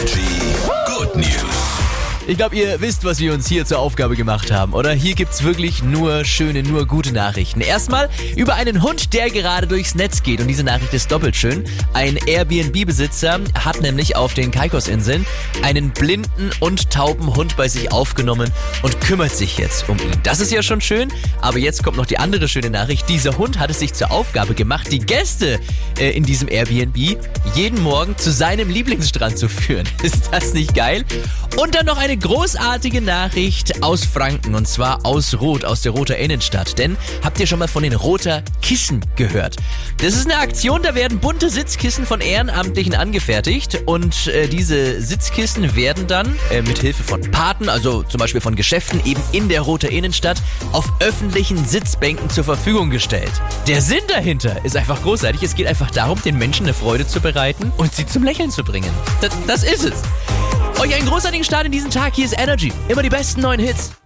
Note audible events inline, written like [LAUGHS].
Energy Good News. Ich glaube, ihr wisst, was wir uns hier zur Aufgabe gemacht haben, oder? Hier gibt's wirklich nur schöne, nur gute Nachrichten. Erstmal über einen Hund, der gerade durchs Netz geht. Und diese Nachricht ist doppelt schön. Ein Airbnb-Besitzer hat nämlich auf den Caicos-Inseln einen blinden und tauben Hund bei sich aufgenommen und kümmert sich jetzt um ihn. Das ist ja schon schön, aber jetzt kommt noch die andere schöne Nachricht. Dieser Hund hat es sich zur Aufgabe gemacht, die Gäste äh, in diesem Airbnb jeden Morgen zu seinem Lieblingsstrand zu führen. [LAUGHS] Ist das nicht geil? Und dann noch eine großartige Nachricht aus Franken und zwar aus Rot, aus der Roter Innenstadt. Denn habt ihr schon mal von den Roter Kissen gehört? Das ist eine Aktion, da werden bunte Sitzkissen von Ehrenamtlichen angefertigt und äh, diese Sitzkissen werden dann äh, mit Hilfe von Paten, also zum Beispiel von Geschäften eben in der Roter Innenstadt auf öffentlichen Sitzbänken zur Verfügung gestellt. Der Sinn dahinter ist einfach großartig. Es geht einfach darum, den Menschen eine Freude zu bereiten und sie zum Lächeln zu bringen. das, das ist es. Euch einen großartigen Start in diesen Tag. Hier ist Energy. Immer die besten neuen Hits.